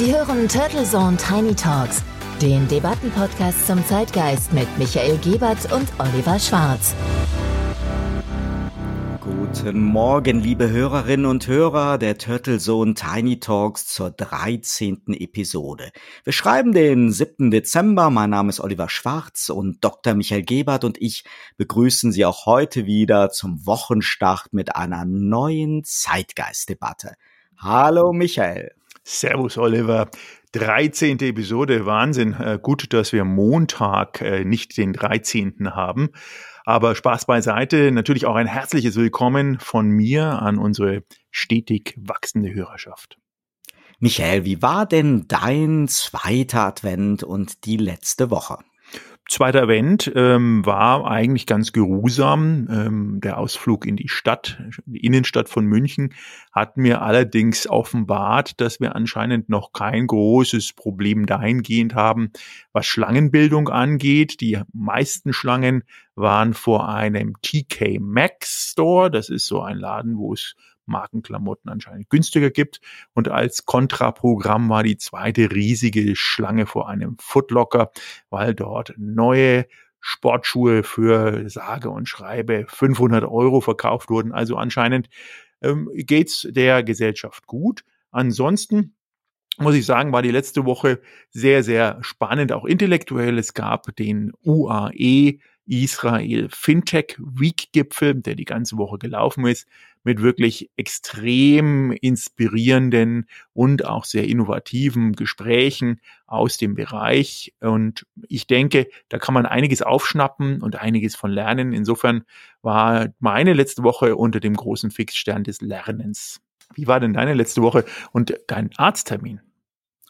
Sie hören Turtle Zone Tiny Talks, den Debattenpodcast zum Zeitgeist mit Michael Gebert und Oliver Schwarz. Guten Morgen, liebe Hörerinnen und Hörer der Turtle Zone Tiny Talks zur 13. Episode. Wir schreiben den 7. Dezember. Mein Name ist Oliver Schwarz und Dr. Michael Gebert und ich begrüßen Sie auch heute wieder zum Wochenstart mit einer neuen Zeitgeistdebatte. Hallo Michael. Servus Oliver. 13. Episode, Wahnsinn. Äh, gut, dass wir Montag äh, nicht den 13. haben. Aber Spaß beiseite, natürlich auch ein herzliches Willkommen von mir an unsere stetig wachsende Hörerschaft. Michael, wie war denn dein zweiter Advent und die letzte Woche? Zweiter Event ähm, war eigentlich ganz geruhsam. Ähm, der Ausflug in die Stadt, die Innenstadt von München, hat mir allerdings offenbart, dass wir anscheinend noch kein großes Problem dahingehend haben, was Schlangenbildung angeht. Die meisten Schlangen waren vor einem TK Maxx Store. Das ist so ein Laden, wo es Markenklamotten anscheinend günstiger gibt. Und als Kontraprogramm war die zweite riesige Schlange vor einem Footlocker, weil dort neue Sportschuhe für sage und schreibe 500 Euro verkauft wurden. Also anscheinend ähm, geht's der Gesellschaft gut. Ansonsten muss ich sagen, war die letzte Woche sehr, sehr spannend, auch intellektuell. Es gab den UAE Israel Fintech Week Gipfel, der die ganze Woche gelaufen ist, mit wirklich extrem inspirierenden und auch sehr innovativen Gesprächen aus dem Bereich. Und ich denke, da kann man einiges aufschnappen und einiges von lernen. Insofern war meine letzte Woche unter dem großen Fixstern des Lernens. Wie war denn deine letzte Woche und dein Arzttermin?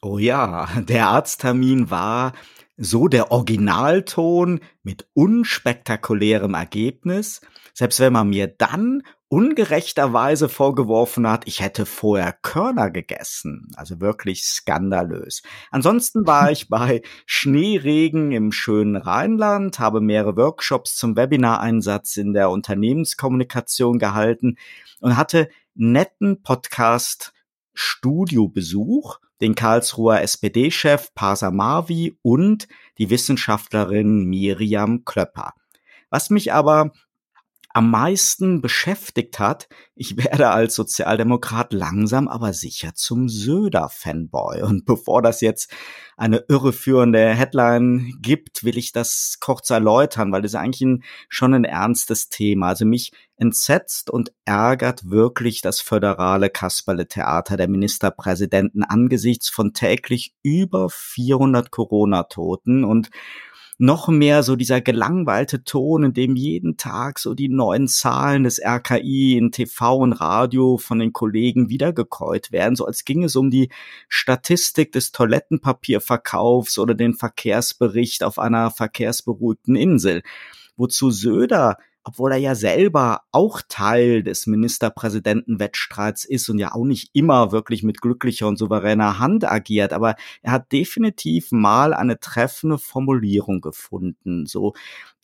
Oh ja, der Arzttermin war so der Originalton mit unspektakulärem Ergebnis, selbst wenn man mir dann ungerechterweise vorgeworfen hat, ich hätte vorher Körner gegessen. Also wirklich skandalös. Ansonsten war ich bei Schneeregen im schönen Rheinland, habe mehrere Workshops zum Webinareinsatz in der Unternehmenskommunikation gehalten und hatte netten Podcast Studiobesuch den Karlsruher SPD-Chef Pasa Marvi und die Wissenschaftlerin Miriam Klöpper. Was mich aber am meisten beschäftigt hat, ich werde als Sozialdemokrat langsam aber sicher zum Söder-Fanboy. Und bevor das jetzt eine irreführende Headline gibt, will ich das kurz erläutern, weil das ist eigentlich ein, schon ein ernstes Thema. Also mich entsetzt und ärgert wirklich das föderale Kasperle-Theater der Ministerpräsidenten angesichts von täglich über 400 Corona-Toten und noch mehr so dieser gelangweilte Ton, in dem jeden Tag so die neuen Zahlen des RKI in TV und Radio von den Kollegen wiedergekäut werden, so als ginge es um die Statistik des Toilettenpapierverkaufs oder den Verkehrsbericht auf einer verkehrsberuhigten Insel. Wozu Söder obwohl er ja selber auch Teil des Ministerpräsidentenwettstreits ist und ja auch nicht immer wirklich mit glücklicher und souveräner Hand agiert, aber er hat definitiv mal eine treffende Formulierung gefunden, so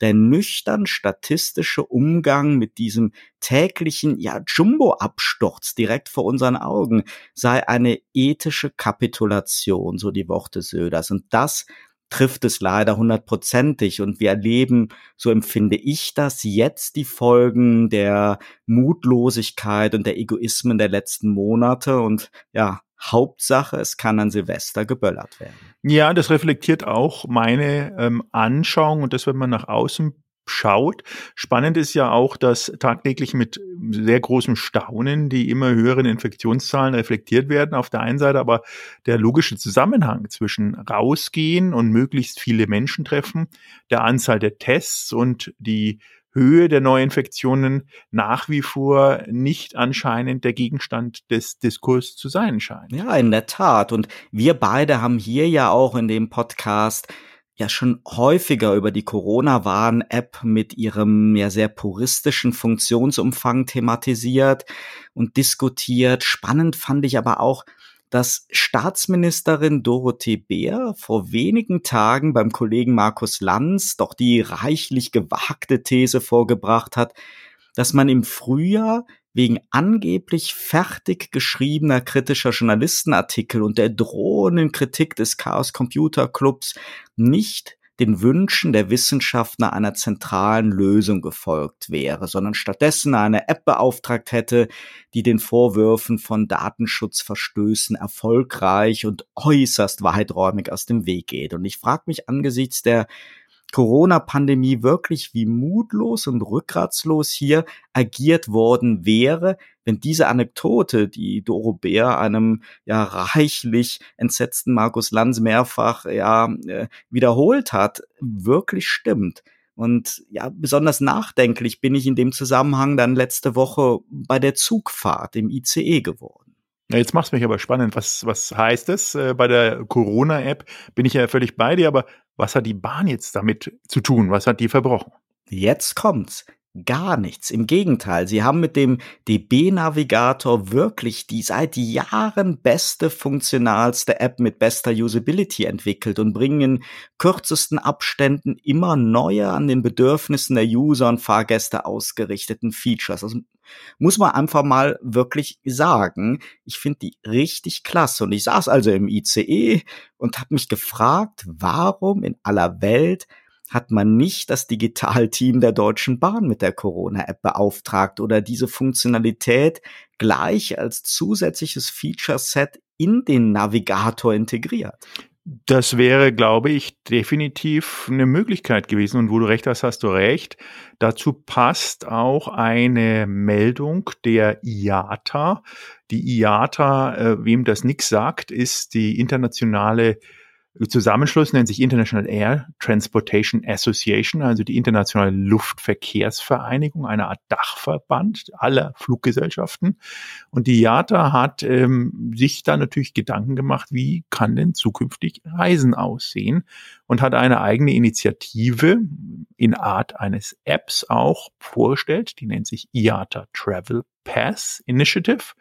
der nüchtern statistische Umgang mit diesem täglichen ja Jumbo-Absturz direkt vor unseren Augen sei eine ethische Kapitulation, so die Worte Söders. Und das trifft es leider hundertprozentig. Und wir erleben, so empfinde ich das, jetzt die Folgen der Mutlosigkeit und der Egoismen der letzten Monate. Und ja, Hauptsache, es kann an Silvester geböllert werden. Ja, das reflektiert auch meine ähm, Anschauung. Und das, wenn man nach außen schaut. Spannend ist ja auch, dass tagtäglich mit sehr großem Staunen die immer höheren Infektionszahlen reflektiert werden auf der einen Seite, aber der logische Zusammenhang zwischen rausgehen und möglichst viele Menschen treffen, der Anzahl der Tests und die Höhe der Neuinfektionen nach wie vor nicht anscheinend der Gegenstand des Diskurs zu sein scheint. Ja, in der Tat. Und wir beide haben hier ja auch in dem Podcast ja schon häufiger über die Corona-Warn-App mit ihrem ja sehr puristischen Funktionsumfang thematisiert und diskutiert. Spannend fand ich aber auch, dass Staatsministerin Dorothee Bär vor wenigen Tagen beim Kollegen Markus Lanz doch die reichlich gewagte These vorgebracht hat, dass man im Frühjahr wegen angeblich fertig geschriebener kritischer Journalistenartikel und der drohenden Kritik des Chaos Computer Clubs nicht den Wünschen der Wissenschaftler einer zentralen Lösung gefolgt wäre, sondern stattdessen eine App beauftragt hätte, die den Vorwürfen von Datenschutzverstößen erfolgreich und äußerst weiträumig aus dem Weg geht. Und ich frage mich angesichts der Corona-Pandemie wirklich, wie mutlos und rückgratslos hier agiert worden wäre, wenn diese Anekdote, die Doro Bär einem ja reichlich entsetzten Markus Lanz mehrfach ja äh, wiederholt hat, wirklich stimmt. Und ja, besonders nachdenklich bin ich in dem Zusammenhang dann letzte Woche bei der Zugfahrt im ICE geworden. Ja, jetzt macht's mich aber spannend. Was, was heißt es? Äh, bei der Corona-App bin ich ja völlig bei dir, aber was hat die Bahn jetzt damit zu tun? Was hat die verbrochen? Jetzt kommt's. Gar nichts. Im Gegenteil, sie haben mit dem DB-Navigator wirklich die seit Jahren beste, funktionalste App mit bester Usability entwickelt und bringen in kürzesten Abständen immer neue an den Bedürfnissen der User und Fahrgäste ausgerichteten Features. Also muss man einfach mal wirklich sagen, ich finde die richtig klasse. Und ich saß also im ICE und habe mich gefragt, warum in aller Welt hat man nicht das Digitalteam der Deutschen Bahn mit der Corona-App beauftragt oder diese Funktionalität gleich als zusätzliches Feature-Set in den Navigator integriert. Das wäre, glaube ich, definitiv eine Möglichkeit gewesen. Und wo du recht hast, hast du recht. Dazu passt auch eine Meldung der IATA. Die IATA, äh, wem das nichts sagt, ist die internationale Zusammenschluss nennt sich International Air Transportation Association, also die internationale Luftverkehrsvereinigung, eine Art Dachverband aller Fluggesellschaften. Und die IATA hat ähm, sich da natürlich Gedanken gemacht, wie kann denn zukünftig Reisen aussehen und hat eine eigene Initiative in Art eines Apps auch vorgestellt, die nennt sich IATA Travel Pass Initiative.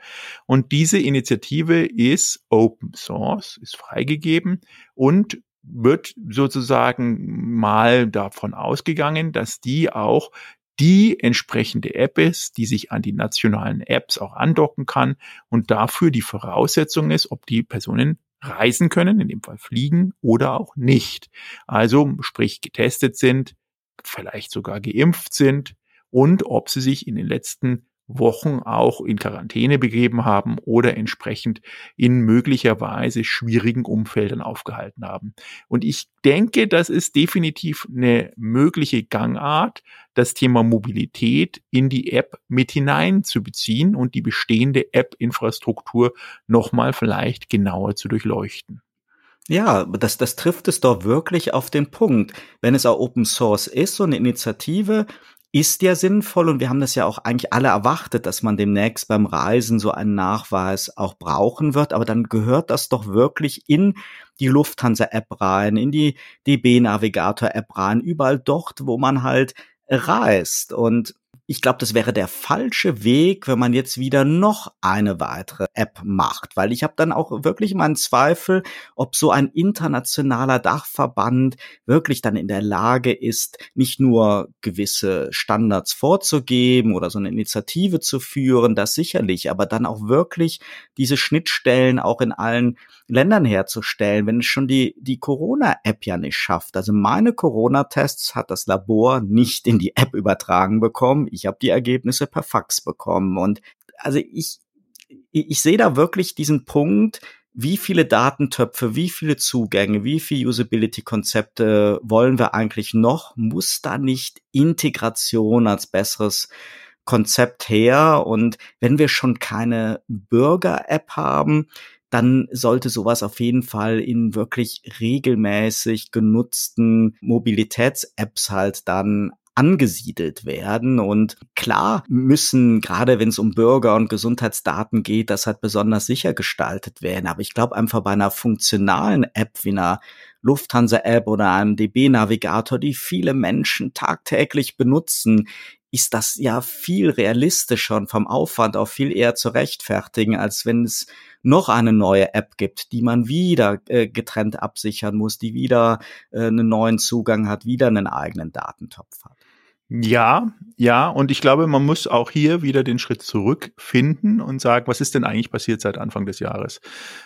Und diese Initiative ist Open Source, ist freigegeben und wird sozusagen mal davon ausgegangen, dass die auch die entsprechende App ist, die sich an die nationalen Apps auch andocken kann und dafür die Voraussetzung ist, ob die Personen reisen können, in dem Fall fliegen oder auch nicht. Also sprich getestet sind, vielleicht sogar geimpft sind und ob sie sich in den letzten Wochen auch in Quarantäne begeben haben oder entsprechend in möglicherweise schwierigen Umfeldern aufgehalten haben. Und ich denke, das ist definitiv eine mögliche Gangart, das Thema Mobilität in die App mit hineinzubeziehen und die bestehende App-Infrastruktur nochmal vielleicht genauer zu durchleuchten. Ja, das, das trifft es doch wirklich auf den Punkt. Wenn es auch Open Source ist, so eine Initiative, ist ja sinnvoll und wir haben das ja auch eigentlich alle erwartet, dass man demnächst beim Reisen so einen Nachweis auch brauchen wird, aber dann gehört das doch wirklich in die Lufthansa-App rein, in die DB-Navigator-App rein, überall dort, wo man halt reist und ich glaube, das wäre der falsche Weg, wenn man jetzt wieder noch eine weitere App macht, weil ich habe dann auch wirklich meinen Zweifel, ob so ein internationaler Dachverband wirklich dann in der Lage ist, nicht nur gewisse Standards vorzugeben oder so eine Initiative zu führen, das sicherlich, aber dann auch wirklich diese Schnittstellen auch in allen Ländern herzustellen, wenn es schon die, die Corona-App ja nicht schafft. Also meine Corona-Tests hat das Labor nicht in die App übertragen bekommen ich habe die Ergebnisse per Fax bekommen. Und also ich, ich sehe da wirklich diesen Punkt, wie viele Datentöpfe, wie viele Zugänge, wie viele Usability-Konzepte wollen wir eigentlich noch? Muss da nicht Integration als besseres Konzept her? Und wenn wir schon keine Bürger-App haben, dann sollte sowas auf jeden Fall in wirklich regelmäßig genutzten Mobilitäts-Apps halt dann angesiedelt werden. Und klar müssen, gerade wenn es um Bürger- und Gesundheitsdaten geht, das halt besonders sicher gestaltet werden. Aber ich glaube einfach bei einer funktionalen App wie einer Lufthansa-App oder einem DB-Navigator, die viele Menschen tagtäglich benutzen, ist das ja viel realistischer und vom Aufwand auch viel eher zu rechtfertigen, als wenn es noch eine neue App gibt, die man wieder äh, getrennt absichern muss, die wieder äh, einen neuen Zugang hat, wieder einen eigenen Datentopf hat. Ja, ja, und ich glaube, man muss auch hier wieder den Schritt zurückfinden und sagen, was ist denn eigentlich passiert seit Anfang des Jahres?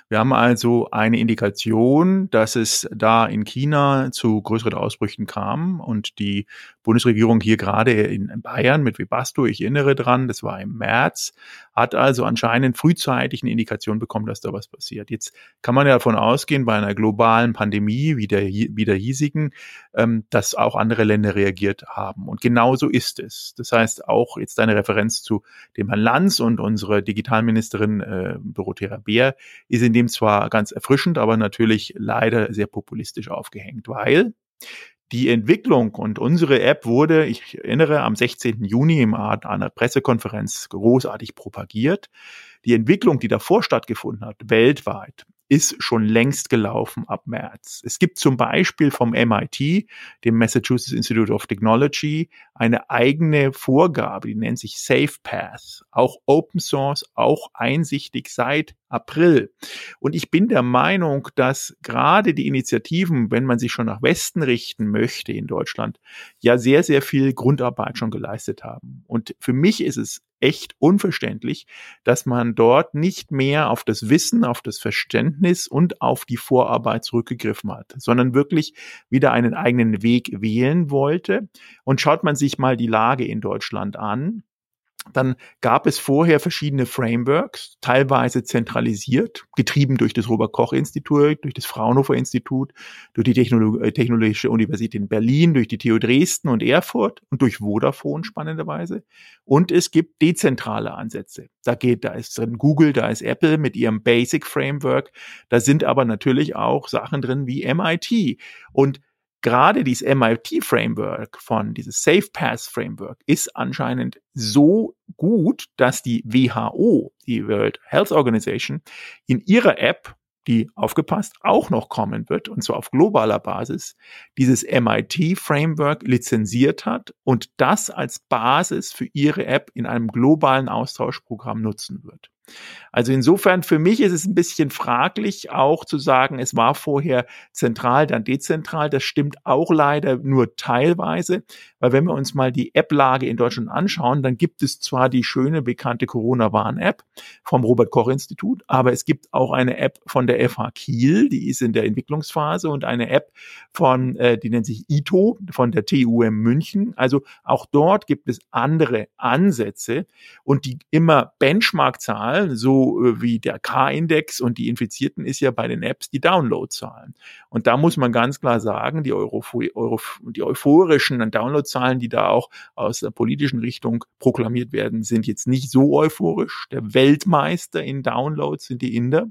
Wir haben also eine Indikation, dass es da in China zu größeren Ausbrüchen kam und die Bundesregierung hier gerade in Bayern mit Webasto, ich erinnere dran, das war im März, hat also anscheinend frühzeitig eine Indikation bekommen, dass da was passiert. Jetzt kann man ja davon ausgehen, bei einer globalen Pandemie wie der, wie der hiesigen, ähm, dass auch andere Länder reagiert haben. Und genau so ist es. Das heißt, auch jetzt eine Referenz zu dem Herrn Lanz und unsere Digitalministerin äh, Dorothea Beer ist in dem zwar ganz erfrischend, aber natürlich leider sehr populistisch aufgehängt, weil die Entwicklung und unsere App wurde, ich erinnere, am 16. Juni im Art einer Pressekonferenz großartig propagiert. Die Entwicklung, die davor stattgefunden hat, weltweit, ist schon längst gelaufen ab März. Es gibt zum Beispiel vom MIT, dem Massachusetts Institute of Technology, eine eigene Vorgabe, die nennt sich SafePath, auch Open Source, auch einsichtig seit April. Und ich bin der Meinung, dass gerade die Initiativen, wenn man sich schon nach Westen richten möchte in Deutschland, ja sehr, sehr viel Grundarbeit schon geleistet haben. Und für mich ist es echt unverständlich, dass man dort nicht mehr auf das Wissen, auf das Verständnis und auf die Vorarbeit zurückgegriffen hat, sondern wirklich wieder einen eigenen Weg wählen wollte. Und schaut man sich mal die Lage in Deutschland an, dann gab es vorher verschiedene Frameworks, teilweise zentralisiert, getrieben durch das Robert-Koch-Institut, durch das Fraunhofer-Institut, durch die Technolo äh, Technologische Universität in Berlin, durch die TU Dresden und Erfurt und durch Vodafone spannenderweise. Und es gibt dezentrale Ansätze. Da geht, da ist drin Google, da ist Apple mit ihrem Basic Framework. Da sind aber natürlich auch Sachen drin wie MIT. Und gerade dieses MIT-Framework von, dieses SafePath-Framework ist anscheinend so gut, dass die WHO, die World Health Organization, in ihrer App, die aufgepasst auch noch kommen wird, und zwar auf globaler Basis, dieses MIT-Framework lizenziert hat und das als Basis für ihre App in einem globalen Austauschprogramm nutzen wird. Also insofern für mich ist es ein bisschen fraglich auch zu sagen, es war vorher zentral, dann dezentral. Das stimmt auch leider nur teilweise, weil wenn wir uns mal die App-Lage in Deutschland anschauen, dann gibt es zwar die schöne bekannte Corona-Warn-App vom Robert-Koch-Institut, aber es gibt auch eine App von der FH Kiel, die ist in der Entwicklungsphase und eine App von, äh, die nennt sich ITO von der TUM München. Also auch dort gibt es andere Ansätze und die immer Benchmark-Zahlen, so äh, wie der K-Index und die Infizierten ist ja bei den Apps die Download-Zahlen. Und da muss man ganz klar sagen, die, Euro, Euro, die euphorischen Download Zahlen, die da auch aus der politischen Richtung proklamiert werden, sind jetzt nicht so euphorisch. Der Weltmeister in Downloads sind die Inder.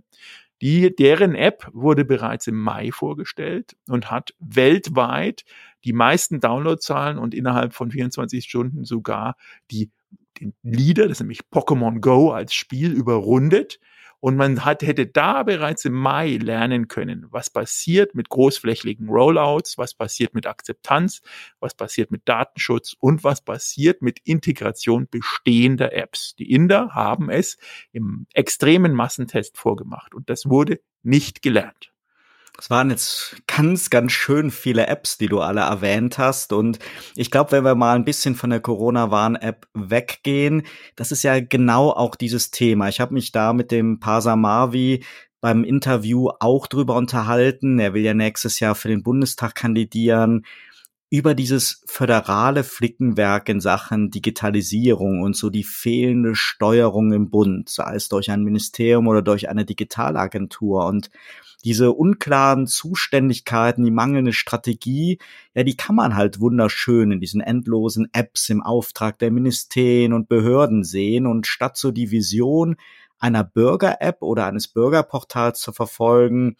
Die, deren App wurde bereits im Mai vorgestellt und hat weltweit die meisten Downloadzahlen und innerhalb von 24 Stunden sogar die den Leader, das ist nämlich Pokémon Go als Spiel überrundet. Und man hat, hätte da bereits im Mai lernen können, was passiert mit großflächigen Rollouts, was passiert mit Akzeptanz, was passiert mit Datenschutz und was passiert mit Integration bestehender Apps. Die Inder haben es im extremen Massentest vorgemacht und das wurde nicht gelernt. Es waren jetzt ganz, ganz schön viele Apps, die du alle erwähnt hast. Und ich glaube, wenn wir mal ein bisschen von der Corona-Warn-App weggehen, das ist ja genau auch dieses Thema. Ich habe mich da mit dem Pasa Marvi beim Interview auch drüber unterhalten. Er will ja nächstes Jahr für den Bundestag kandidieren über dieses föderale Flickenwerk in Sachen Digitalisierung und so die fehlende Steuerung im Bund, sei es durch ein Ministerium oder durch eine Digitalagentur. Und diese unklaren Zuständigkeiten, die mangelnde Strategie, ja, die kann man halt wunderschön in diesen endlosen Apps im Auftrag der Ministerien und Behörden sehen. Und statt so die Vision einer Bürger-App oder eines Bürgerportals zu verfolgen,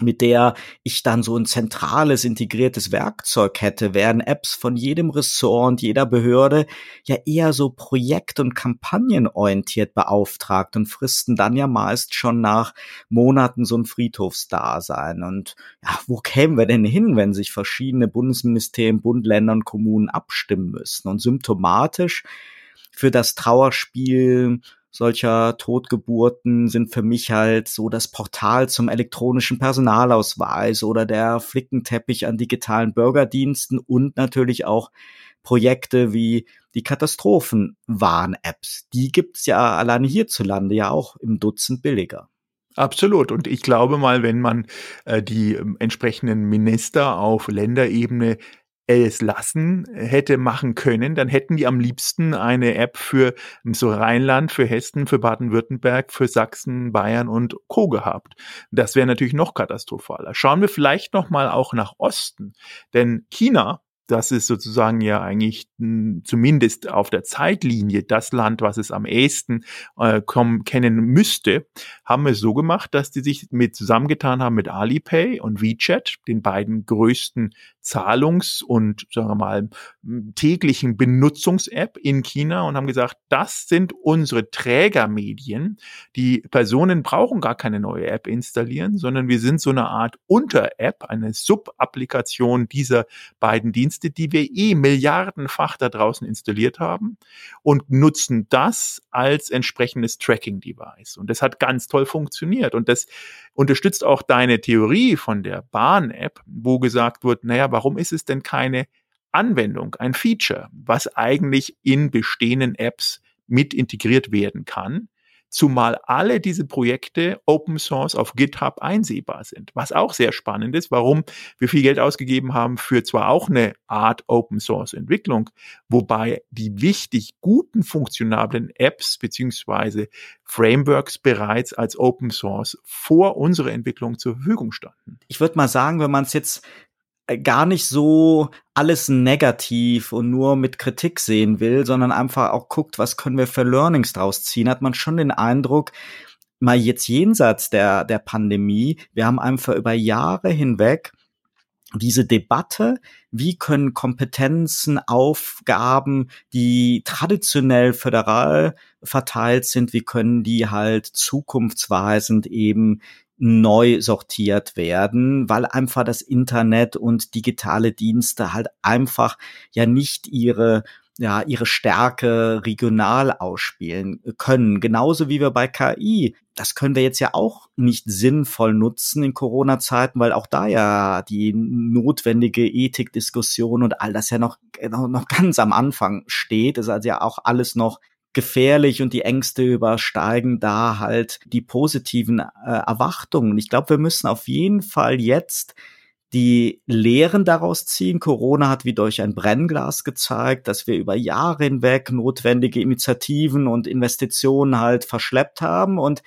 mit der ich dann so ein zentrales, integriertes Werkzeug hätte, werden Apps von jedem Ressort und jeder Behörde ja eher so projekt- und kampagnenorientiert beauftragt und fristen dann ja meist schon nach Monaten so ein Friedhofsdasein. Und ja, wo kämen wir denn hin, wenn sich verschiedene Bundesministerien, Bund, Länder und Kommunen abstimmen müssten? Und symptomatisch für das Trauerspiel solcher Totgeburten sind für mich halt so das Portal zum elektronischen Personalausweis oder der Flickenteppich an digitalen Bürgerdiensten und natürlich auch Projekte wie die Katastrophenwarn-Apps. Die gibt's ja alleine hierzulande ja auch im Dutzend billiger. Absolut. Und ich glaube mal, wenn man äh, die äh, entsprechenden Minister auf Länderebene es lassen hätte machen können, dann hätten die am liebsten eine App für so Rheinland, für Hessen, für Baden-Württemberg, für Sachsen, Bayern und Co. gehabt. Das wäre natürlich noch katastrophaler. Schauen wir vielleicht noch mal auch nach Osten, denn China das ist sozusagen ja eigentlich hm, zumindest auf der Zeitlinie das Land, was es am ehesten äh, kommen, kennen müsste, haben wir so gemacht, dass die sich mit zusammengetan haben mit Alipay und WeChat, den beiden größten Zahlungs- und sagen wir mal täglichen Benutzungs-App in China und haben gesagt, das sind unsere Trägermedien. Die Personen brauchen gar keine neue App installieren, sondern wir sind so eine Art Unter-App, eine Sub-Applikation dieser beiden Dienste, die wir eh milliardenfach da draußen installiert haben und nutzen das als entsprechendes Tracking-Device. Und das hat ganz toll funktioniert. Und das unterstützt auch deine Theorie von der Bahn-App, wo gesagt wird, naja, warum ist es denn keine Anwendung, ein Feature, was eigentlich in bestehenden Apps mit integriert werden kann, zumal alle diese Projekte Open Source auf GitHub einsehbar sind. Was auch sehr spannend ist, warum wir viel Geld ausgegeben haben für zwar auch eine Art Open Source Entwicklung, wobei die wichtig guten funktionablen Apps beziehungsweise Frameworks bereits als Open Source vor unserer Entwicklung zur Verfügung standen. Ich würde mal sagen, wenn man es jetzt gar nicht so alles negativ und nur mit Kritik sehen will, sondern einfach auch guckt, was können wir für Learnings draus ziehen, hat man schon den Eindruck, mal jetzt jenseits der, der Pandemie, wir haben einfach über Jahre hinweg diese Debatte, wie können Kompetenzen, Aufgaben, die traditionell föderal verteilt sind, wie können die halt zukunftsweisend eben neu sortiert werden, weil einfach das Internet und digitale Dienste halt einfach ja nicht ihre ja, ihre Stärke regional ausspielen können. Genauso wie wir bei KI. Das können wir jetzt ja auch nicht sinnvoll nutzen in Corona-Zeiten, weil auch da ja die notwendige Ethikdiskussion und all das ja noch, noch ganz am Anfang steht. Das ist also ja auch alles noch gefährlich und die Ängste übersteigen da halt die positiven äh, Erwartungen. Ich glaube, wir müssen auf jeden Fall jetzt die Lehren daraus ziehen. Corona hat wie durch ein Brennglas gezeigt, dass wir über Jahre hinweg notwendige Initiativen und Investitionen halt verschleppt haben und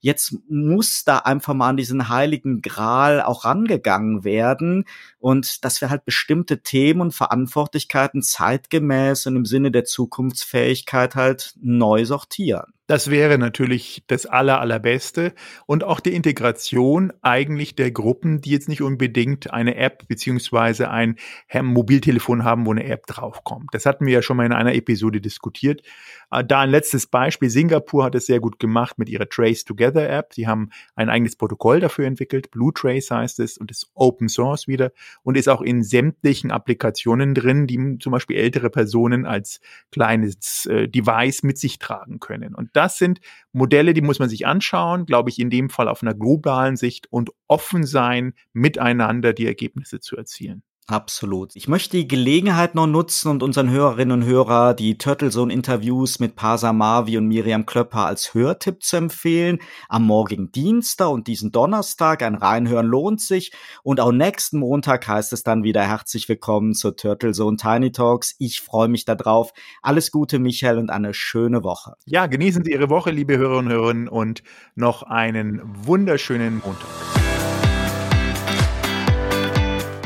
Jetzt muss da einfach mal an diesen heiligen Gral auch rangegangen werden und dass wir halt bestimmte Themen und Verantwortlichkeiten zeitgemäß und im Sinne der Zukunftsfähigkeit halt neu sortieren. Das wäre natürlich das aller, allerbeste und auch die Integration eigentlich der Gruppen, die jetzt nicht unbedingt eine App beziehungsweise ein Mobiltelefon haben, wo eine App draufkommt. Das hatten wir ja schon mal in einer Episode diskutiert. Äh, da ein letztes Beispiel. Singapur hat es sehr gut gemacht mit ihrer Trace Together App. Die haben ein eigenes Protokoll dafür entwickelt. Blue Trace heißt es und ist Open Source wieder und ist auch in sämtlichen Applikationen drin, die zum Beispiel ältere Personen als kleines äh, Device mit sich tragen können. Und das sind Modelle, die muss man sich anschauen, glaube ich, in dem Fall auf einer globalen Sicht und offen sein, miteinander die Ergebnisse zu erzielen. Absolut. Ich möchte die Gelegenheit noch nutzen und unseren Hörerinnen und Hörer die Turtlezone Interviews mit Pasa Marvi und Miriam Klöpper als Hörtipp zu empfehlen. Am morgigen Dienstag und diesen Donnerstag ein Reinhören lohnt sich. Und auch nächsten Montag heißt es dann wieder herzlich willkommen zur Turtlezone Tiny Talks. Ich freue mich darauf. Alles Gute, Michael, und eine schöne Woche. Ja, genießen Sie Ihre Woche, liebe Hörerinnen und Hörer, und noch einen wunderschönen Montag.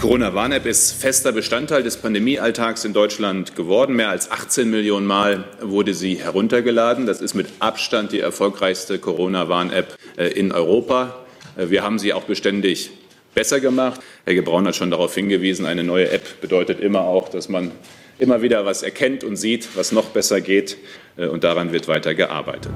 Corona-Warn-App ist fester Bestandteil des Pandemiealltags in Deutschland geworden. Mehr als 18 Millionen Mal wurde sie heruntergeladen. Das ist mit Abstand die erfolgreichste Corona-Warn-App äh, in Europa. Äh, wir haben sie auch beständig besser gemacht. Herr Gebraun hat schon darauf hingewiesen, eine neue App bedeutet immer auch, dass man immer wieder was erkennt und sieht, was noch besser geht. Äh, und daran wird weiter gearbeitet.